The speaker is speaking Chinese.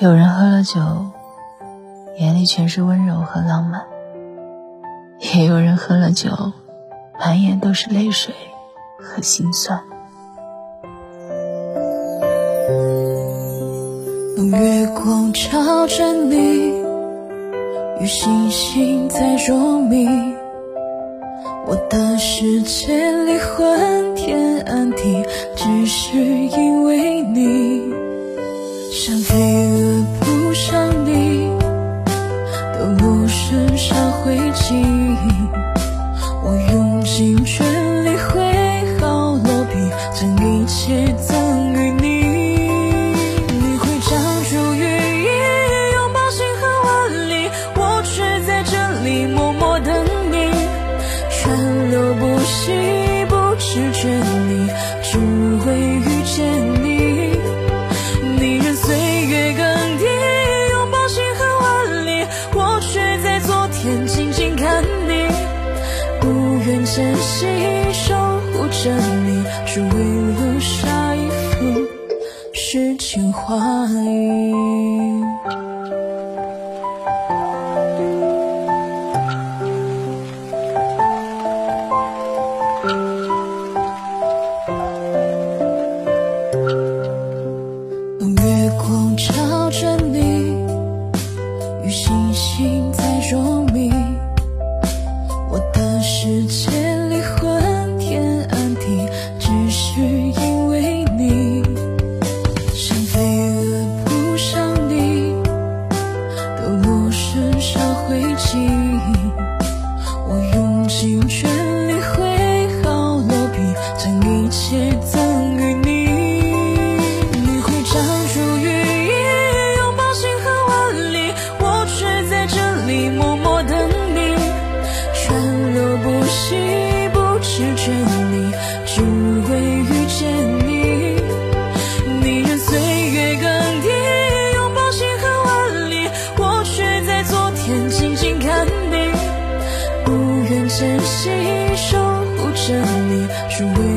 有人喝了酒，眼里全是温柔和浪漫；也有人喝了酒，满眼都是泪水和心酸。用月光照着你，与星星在捉迷。我的世界里昏天暗地，只是因为你。像飞蛾，抖落身上灰烬。我用尽全力挥毫落笔，将一切赠予你。你会长出羽翼，拥抱星河万里，我却在这里默默等你。川流不息，不知倦意，只为与愿珍惜，守护着你，只为留下一幅诗情画意。用月光照着你，与星星在真心守护着你。